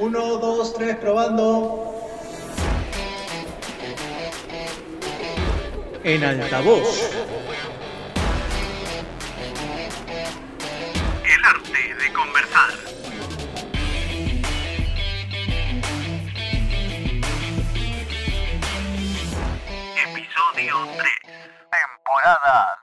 Uno, dos, tres, probando. En altavoz. El arte de conversar. Episodio 3. Temporada 2.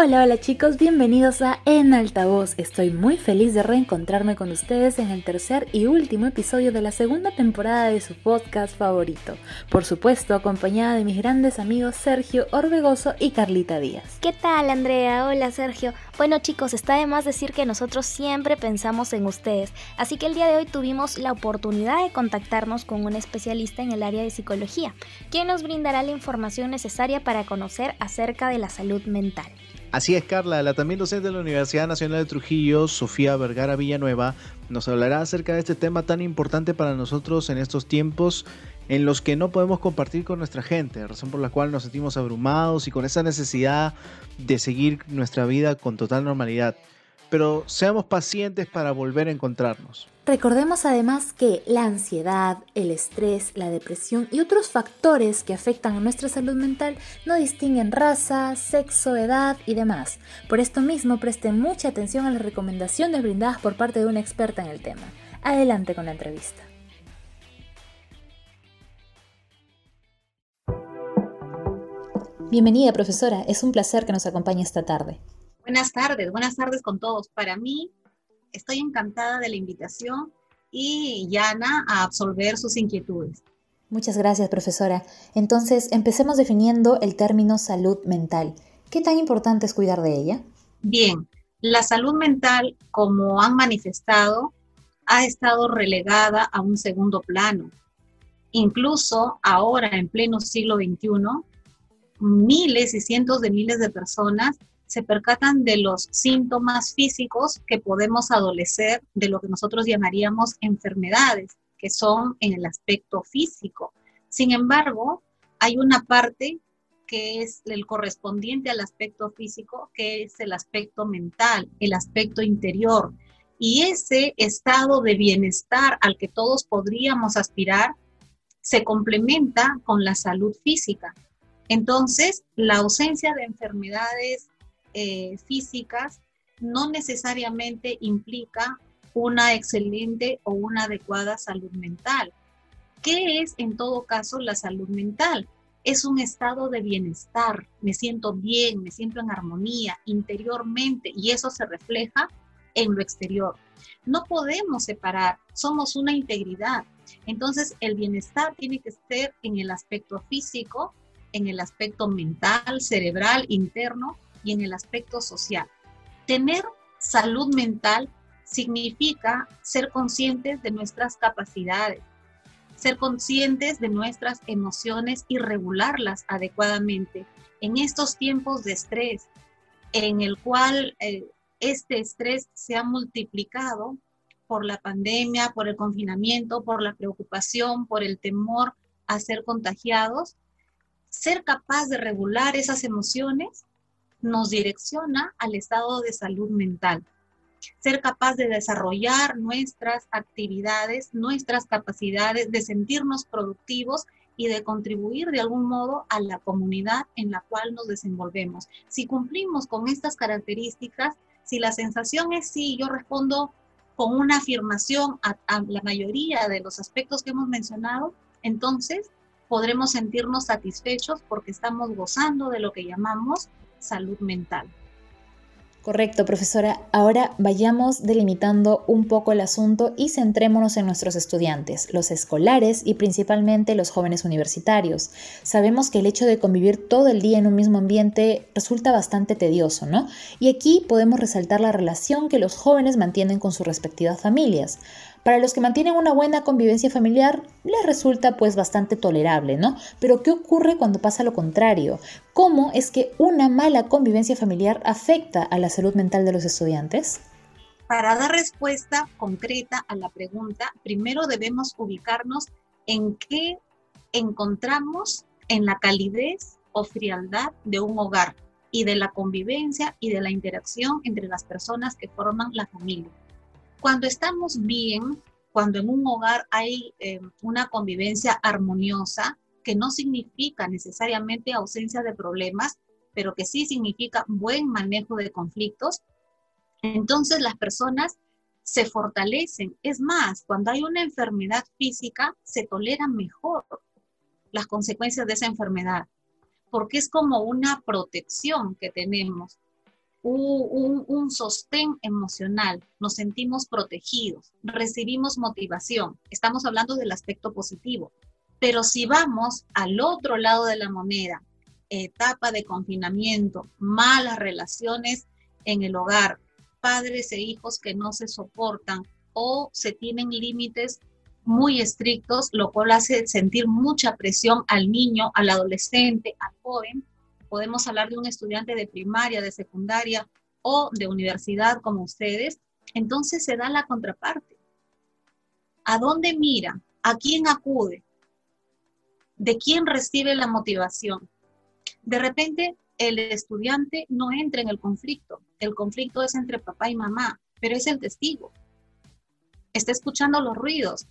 Hola, hola chicos, bienvenidos a En Altavoz. Estoy muy feliz de reencontrarme con ustedes en el tercer y último episodio de la segunda temporada de su podcast favorito. Por supuesto, acompañada de mis grandes amigos Sergio Orbegoso y Carlita Díaz. ¿Qué tal, Andrea? Hola, Sergio. Bueno, chicos, está de más decir que nosotros siempre pensamos en ustedes, así que el día de hoy tuvimos la oportunidad de contactarnos con un especialista en el área de psicología, quien nos brindará la información necesaria para conocer acerca de la salud mental. Así es, Carla, la también docente de la Universidad Nacional de Trujillo, Sofía Vergara Villanueva, nos hablará acerca de este tema tan importante para nosotros en estos tiempos en los que no podemos compartir con nuestra gente, razón por la cual nos sentimos abrumados y con esa necesidad de seguir nuestra vida con total normalidad. Pero seamos pacientes para volver a encontrarnos. Recordemos además que la ansiedad, el estrés, la depresión y otros factores que afectan a nuestra salud mental no distinguen raza, sexo, edad y demás. Por esto mismo presten mucha atención a las recomendaciones brindadas por parte de una experta en el tema. Adelante con la entrevista. Bienvenida profesora, es un placer que nos acompañe esta tarde. Buenas tardes, buenas tardes con todos. Para mí estoy encantada de la invitación y llana a absolver sus inquietudes. Muchas gracias, profesora. Entonces, empecemos definiendo el término salud mental. ¿Qué tan importante es cuidar de ella? Bien, la salud mental, como han manifestado, ha estado relegada a un segundo plano. Incluso ahora, en pleno siglo XXI, miles y cientos de miles de personas se percatan de los síntomas físicos que podemos adolecer de lo que nosotros llamaríamos enfermedades, que son en el aspecto físico. Sin embargo, hay una parte que es el correspondiente al aspecto físico, que es el aspecto mental, el aspecto interior. Y ese estado de bienestar al que todos podríamos aspirar se complementa con la salud física. Entonces, la ausencia de enfermedades eh, físicas no necesariamente implica una excelente o una adecuada salud mental. ¿Qué es en todo caso la salud mental? Es un estado de bienestar, me siento bien, me siento en armonía interiormente y eso se refleja en lo exterior. No podemos separar, somos una integridad. Entonces el bienestar tiene que ser en el aspecto físico, en el aspecto mental, cerebral, interno y en el aspecto social. Tener salud mental significa ser conscientes de nuestras capacidades, ser conscientes de nuestras emociones y regularlas adecuadamente. En estos tiempos de estrés, en el cual eh, este estrés se ha multiplicado por la pandemia, por el confinamiento, por la preocupación, por el temor a ser contagiados, ser capaz de regular esas emociones nos direcciona al estado de salud mental. Ser capaz de desarrollar nuestras actividades, nuestras capacidades, de sentirnos productivos y de contribuir de algún modo a la comunidad en la cual nos desenvolvemos. Si cumplimos con estas características, si la sensación es sí, yo respondo con una afirmación a, la mayoría de los aspectos que hemos mencionado, entonces podremos sentirnos satisfechos porque estamos gozando de lo que llamamos salud mental. Correcto, profesora. Ahora vayamos delimitando un poco el asunto y centrémonos en nuestros estudiantes, los escolares y principalmente los jóvenes universitarios. Sabemos que el hecho de convivir todo el día en un mismo ambiente resulta bastante tedioso, ¿no? Y aquí podemos resaltar la relación que los jóvenes mantienen con sus respectivas familias. Para los que mantienen una buena convivencia familiar, les resulta pues bastante tolerable, ¿no? Pero ¿qué ocurre cuando pasa lo contrario? ¿Cómo es que una mala convivencia familiar afecta a la salud mental de los estudiantes? Para dar respuesta concreta a la pregunta, primero debemos ubicarnos en qué encontramos en la calidez o frialdad de un hogar y de la convivencia y de la interacción entre las personas que forman la familia. Cuando estamos bien, cuando en un hogar hay eh, una convivencia armoniosa, que no significa necesariamente ausencia de problemas, pero que sí significa buen manejo de conflictos, entonces las personas se fortalecen. Es más, cuando hay una enfermedad física, se toleran mejor las consecuencias de esa enfermedad, porque es como una protección que tenemos, un, un, sostén emocional, nos sentimos protegidos, recibimos motivación, estamos hablando del aspecto positivo, pero si vamos al otro lado de la moneda, etapa de confinamiento, malas relaciones en el hogar, padres e hijos que no se soportan o se tienen límites muy estrictos, lo cual hace sentir mucha presión al niño, al adolescente, al joven. Podemos hablar de un estudiante de primaria, de secundaria o de universidad como ustedes. Entonces se da la contraparte. ¿A dónde mira? ¿A quién acude? ¿De quién recibe la motivación? De repente el estudiante no entra en el conflicto. El conflicto es entre papá y mamá, pero es el testigo. Está escuchando los ruidos.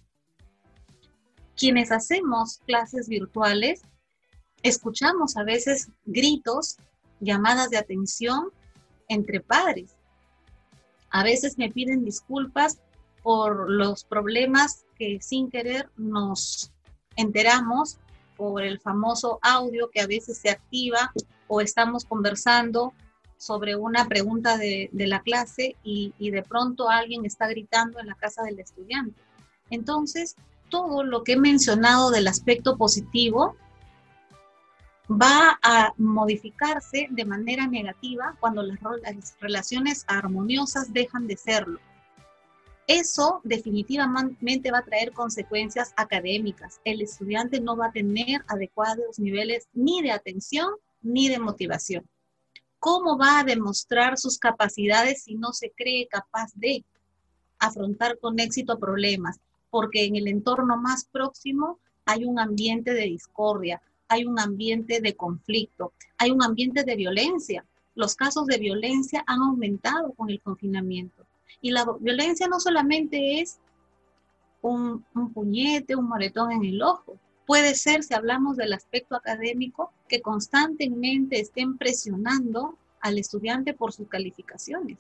Quienes hacemos clases virtuales, escuchamos a veces gritos, llamadas de atención entre padres. A veces me piden disculpas por los problemas que sin querer nos enteramos por el famoso audio que a veces se activa o estamos conversando sobre una pregunta de, la clase y, de pronto alguien está gritando en la casa del estudiante. Entonces, todo lo que he mencionado del aspecto positivo va a modificarse de manera negativa cuando las relaciones armoniosas dejan de serlo. Eso definitivamente va a traer consecuencias académicas. El estudiante no va a tener adecuados niveles ni de atención ni de motivación. ¿Cómo va a demostrar sus capacidades si no se cree capaz de afrontar con éxito problemas? Porque en el entorno más próximo hay un ambiente de discordia, hay un ambiente de conflicto, hay un ambiente de violencia. Los casos de violencia han aumentado con el confinamiento. Y la violencia no solamente es un, un puñete, un moretón en el ojo, Puede ser, si hablamos del aspecto académico, que constantemente estén presionando al estudiante por sus calificaciones.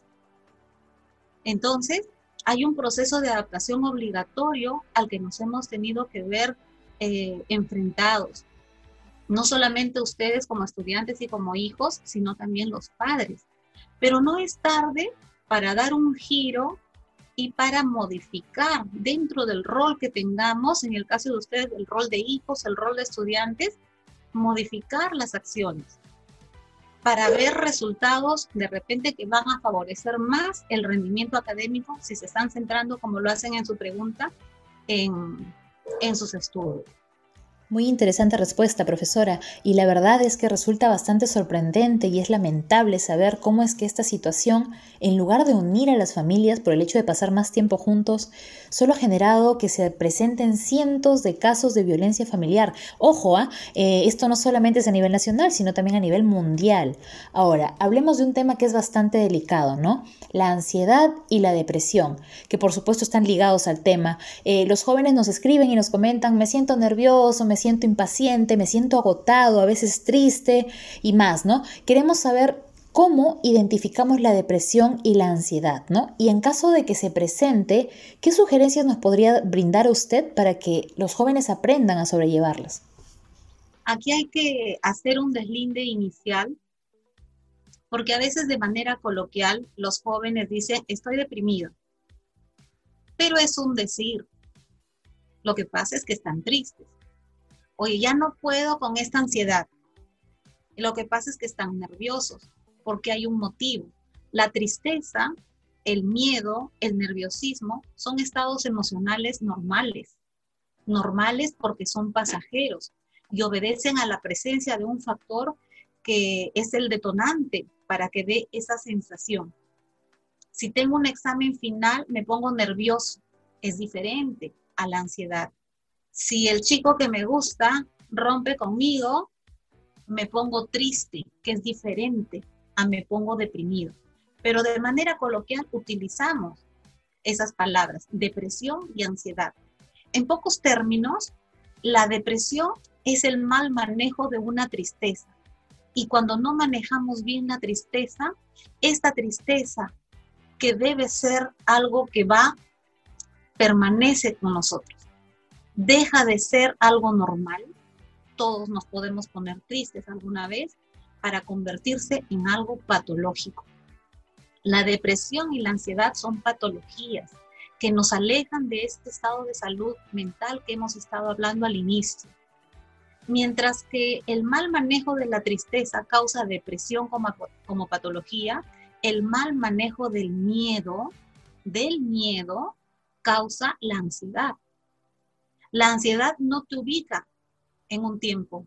Entonces, hay un proceso de adaptación obligatorio al que nos hemos tenido que ver eh, enfrentados. No solamente ustedes como estudiantes y como hijos, sino también los padres. Pero no es tarde para dar un giro y para modificar dentro del rol que tengamos, en el caso de ustedes, el rol de hijos, el rol de estudiantes, modificar las acciones para ver resultados de repente que van a favorecer más el rendimiento académico si se están centrando, como lo hacen en su pregunta, en, en sus estudios. Muy interesante respuesta, profesora, y la verdad es que resulta bastante sorprendente y es lamentable saber cómo es que esta situación, en lugar de unir a las familias por el hecho de pasar más tiempo juntos, solo ha generado que se presenten cientos de casos de violencia familiar. Ojo, ¿ah? eh, esto no solamente es a nivel nacional, sino también a nivel mundial. Ahora, hablemos de un tema que es bastante delicado, ¿no? La ansiedad y la depresión, que por supuesto están ligados al tema. Eh, los jóvenes nos escriben y nos comentan, me siento nervioso, me siento impaciente, me siento agotado, a veces triste y más, ¿no? Queremos saber cómo identificamos la depresión y la ansiedad, ¿no? Y en caso de que se presente, ¿qué sugerencias nos podría brindar usted para que los jóvenes aprendan a sobrellevarlas? Aquí hay que hacer un deslinde inicial, porque a veces de manera coloquial los jóvenes dicen, estoy deprimido, pero es un decir. Lo que pasa es que están tristes oye, ya no puedo con esta ansiedad. Lo que pasa es que están nerviosos porque hay un motivo. La tristeza, el miedo, el nerviosismo son estados emocionales normales. Normales porque son pasajeros y obedecen a la presencia de un factor que es el detonante para que dé esa sensación. Si tengo un examen final, me pongo nervioso. Es diferente a la ansiedad. Si el chico que me gusta rompe conmigo, me pongo triste, que es diferente a me pongo deprimido. Pero de manera coloquial utilizamos esas palabras, depresión y ansiedad. En pocos términos, la depresión es el mal manejo de una tristeza. Y cuando no manejamos bien la tristeza, esta tristeza que debe ser algo que va, permanece con nosotros. Deja de ser algo normal. Todos nos podemos poner tristes alguna vez para convertirse en algo patológico. La depresión y la ansiedad son patologías que nos alejan de este estado de salud mental que hemos estado hablando al inicio. Mientras que el mal manejo de la tristeza causa depresión como, como patología, el mal manejo del miedo, del miedo, causa la ansiedad. La ansiedad no te ubica en un tiempo.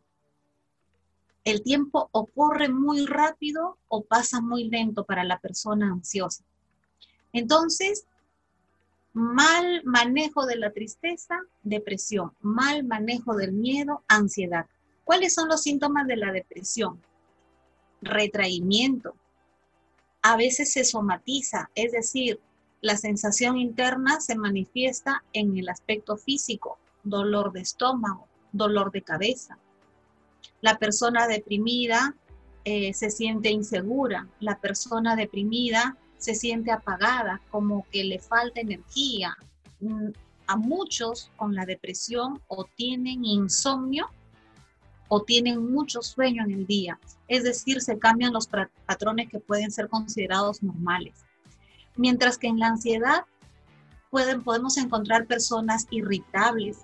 El tiempo o corre muy rápido o pasa muy lento para la persona ansiosa. Entonces, mal manejo de la tristeza, depresión, mal manejo del miedo, ansiedad. ¿Cuáles son los síntomas de la depresión? Retraimiento. A veces se somatiza, es decir, la sensación interna se manifiesta en el aspecto físico, dolor de estómago, dolor de cabeza. La persona deprimida eh, se siente insegura, la persona deprimida se siente apagada, como que le falta energía. Mm, a muchos con la depresión o tienen insomnio o tienen mucho sueño en el día. Es decir, se cambian los patrones que pueden ser considerados normales. Mientras que en la ansiedad pueden, podemos encontrar personas irritables,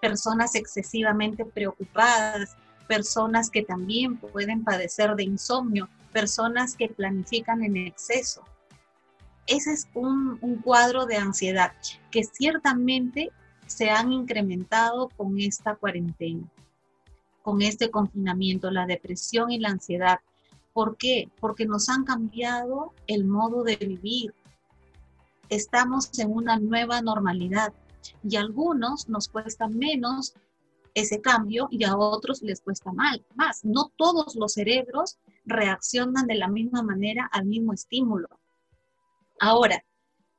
personas excesivamente preocupadas, personas que también pueden padecer de insomnio, personas que planifican en exceso, ese es un, cuadro de ansiedad que ciertamente se han incrementado con esta cuarentena, con este confinamiento, la depresión y la ansiedad. ¿Por qué? Porque nos han cambiado el modo de vivir. Estamos en una nueva normalidad y a algunos nos cuesta menos ese cambio y a otros les cuesta mal, más. No todos los cerebros reaccionan de la misma manera al mismo estímulo. Ahora,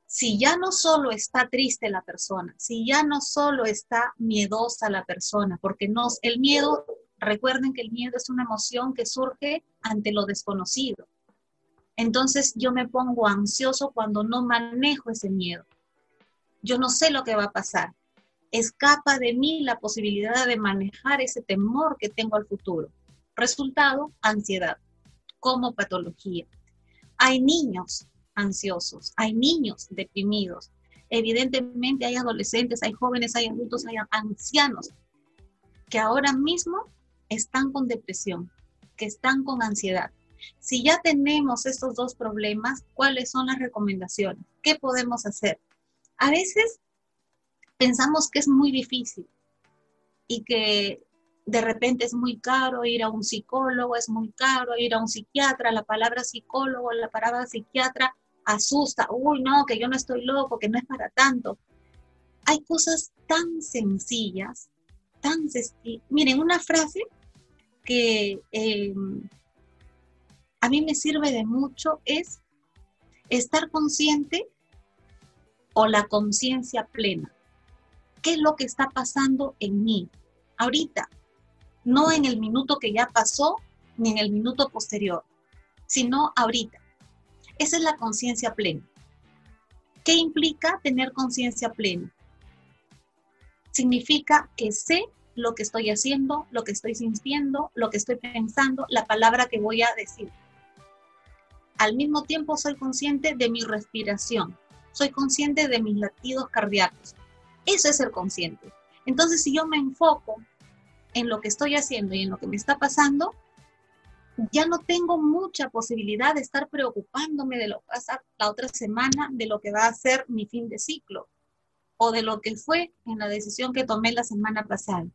si ya no solo está triste la persona, si ya no solo está miedosa la persona, porque no, el miedo, recuerden que el miedo es una emoción que surge ante lo desconocido. Entonces yo me pongo ansioso cuando no manejo ese miedo. Yo no sé lo que va a pasar. Escapa de mí la posibilidad de manejar ese temor que tengo al futuro. Resultado, ansiedad como patología. Hay niños ansiosos, hay niños deprimidos, evidentemente hay adolescentes, hay jóvenes, hay adultos, hay ancianos que ahora mismo están con depresión, que están con ansiedad. Si ya tenemos estos dos problemas, ¿cuáles son las recomendaciones? ¿Qué podemos hacer? A veces pensamos que es muy difícil y que de repente es muy caro ir a un psicólogo, es muy caro ir a un psiquiatra, la palabra psicólogo, la palabra psiquiatra asusta, uy, no, que yo no estoy loco, que no es para tanto. Hay cosas tan sencillas, tan sencillas. Miren, una frase que em, a mí me sirve de mucho es estar consciente o la conciencia plena. ¿Qué es lo que está pasando en mí ahorita? No en el minuto que ya pasó ni en el minuto posterior, sino ahorita. Esa es la conciencia plena. ¿Qué implica tener conciencia plena? Significa que sé lo que estoy haciendo, lo que estoy sintiendo, lo que estoy pensando, la palabra que voy a decir. Al mismo tiempo soy consciente de mi respiración, soy consciente de mis latidos cardíacos. Eso es ser consciente. Entonces, si yo me enfoco en lo que estoy haciendo y en lo que me está pasando, ya no tengo mucha posibilidad de estar preocupándome de lo que va a pasar la otra semana, de lo que va a ser mi fin de ciclo o de lo que fue en la decisión que tomé la semana pasada.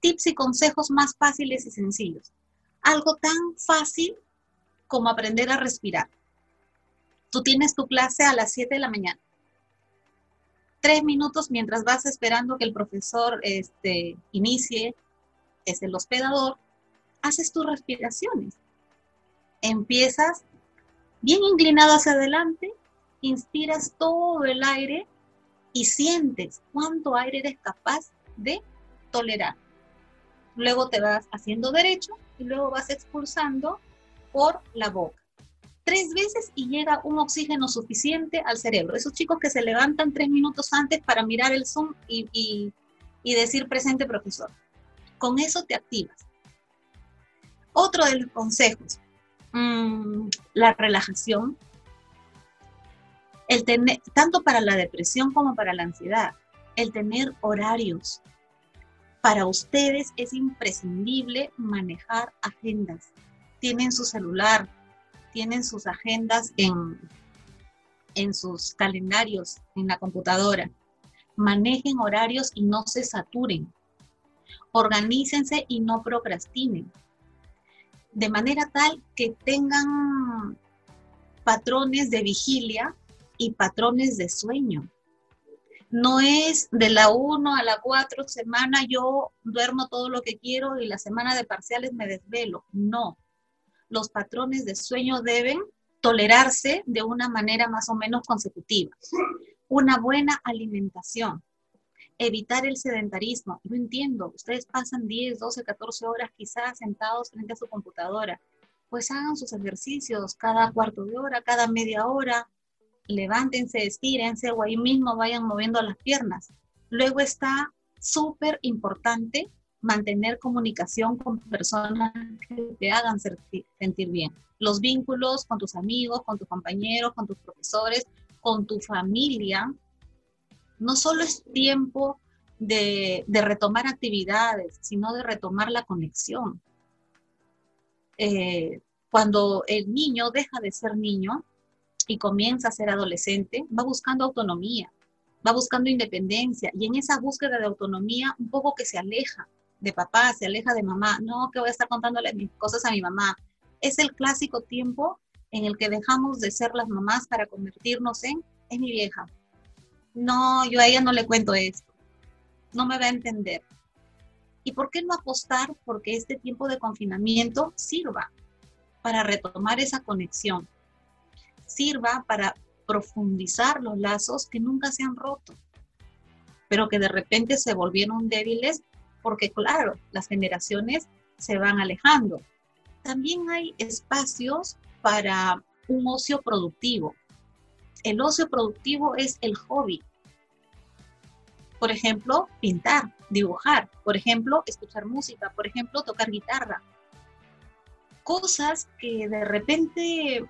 Tips y consejos más fáciles y sencillos. Algo tan fácil como aprender a respirar. Tú tienes tu clase a las 7 de la mañana. Tres minutos mientras vas esperando que el profesor este, inicie, es el hospedador, haces tus respiraciones. Empiezas bien inclinado hacia adelante inspiras todo el aire y sientes cuánto aire eres capaz de tolerar. Luego te vas haciendo derecho y luego vas expulsando por la boca. Tres veces y llega un oxígeno suficiente al cerebro. Esos chicos que se levantan tres minutos antes para mirar el Zoom y, decir presente profesor. Con eso te activas. Otro de los consejos, mm, la relajación. El tener, tanto para la depresión como para la ansiedad, el tener horarios. Para ustedes es imprescindible manejar agendas. Tienen su celular, tienen sus agendas en, en sus calendarios, en la computadora. Manejen horarios y no se saturen. Organícense y no procrastinen. De manera tal que tengan patrones de vigilia y patrones de sueño. No es de la 1 a la 4 semana yo duermo todo lo que quiero y la semana de parciales me desvelo. No. Los patrones de sueño deben tolerarse de una manera más o menos consecutiva. Una buena alimentación. Evitar el sedentarismo. Yo entiendo, ustedes pasan 10, 12, 14 horas quizás sentados frente a su computadora. Pues hagan sus ejercicios cada cuarto de hora, cada media hora, levántense, estírense o ahí mismo vayan moviendo las piernas. Luego está súper importante mantener comunicación con personas que te hagan sentir bien. Los vínculos con tus amigos, con tus compañeros, con tus profesores, con tu familia. No solo es tiempo de, retomar actividades, sino de retomar la conexión. Eh, cuando el niño deja de ser niño, y comienza a ser adolescente, va buscando autonomía, va buscando independencia y en esa búsqueda de autonomía un poco que se aleja de papá, se aleja de mamá, no que voy a estar contándole mis cosas a mi mamá. Es el clásico tiempo en el que dejamos de ser las mamás para convertirnos en, mi vieja. No, yo a ella no le cuento esto. No me va a entender. ¿Y por qué no apostar porque este tiempo de confinamiento sirva para retomar esa conexión? sirva para profundizar los lazos que nunca se han roto, pero que de repente se volvieron débiles porque, claro, las generaciones se van alejando. También hay espacios para un ocio productivo. El ocio productivo es el hobby. Por ejemplo, pintar, dibujar, por ejemplo, escuchar música, por ejemplo, tocar guitarra. Cosas que de repente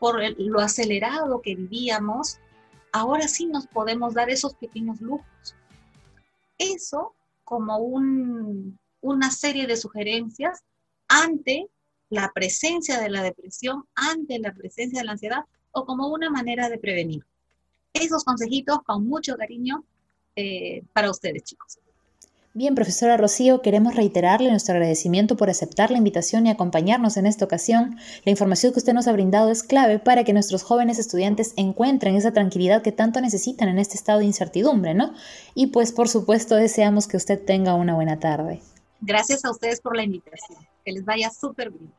por lo acelerado que vivíamos, ahora sí nos podemos dar esos pequeños lujos. Eso como una serie de sugerencias ante la presencia de la depresión, ante la presencia de la ansiedad o como una manera de prevenir. Esos consejitos con mucho cariño eh, para ustedes, chicos. Bien, profesora Rocío, queremos reiterarle nuestro agradecimiento por aceptar la invitación y acompañarnos en esta ocasión. La información que usted nos ha brindado es clave para que nuestros jóvenes estudiantes encuentren esa tranquilidad que tanto necesitan en este estado de incertidumbre, ¿no? Y pues por supuesto deseamos que usted tenga una buena tarde. Gracias a ustedes por la invitación. Que les vaya súper bien.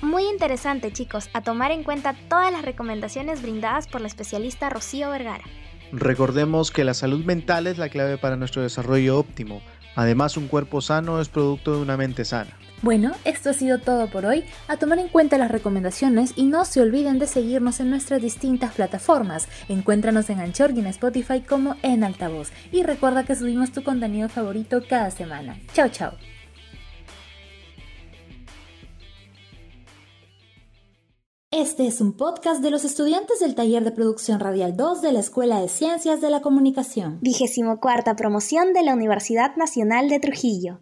Muy interesante, chicos, a tomar en cuenta todas las recomendaciones brindadas por la especialista Rocío Vergara. Recordemos que la salud mental es la clave para nuestro desarrollo óptimo. Además, un cuerpo sano es producto de una mente sana. Bueno, esto ha sido todo por hoy. A tomar en cuenta las recomendaciones y no se olviden de seguirnos en nuestras distintas plataformas. Encuéntranos en Anchor y en Spotify como en altavoz. Y recuerda que subimos tu contenido favorito cada semana. Chao, chao. Este es un podcast de los estudiantes del taller de producción radial 2 de la Escuela de Ciencias de la Comunicación. Vigésimo cuarta promoción de la Universidad Nacional de Trujillo.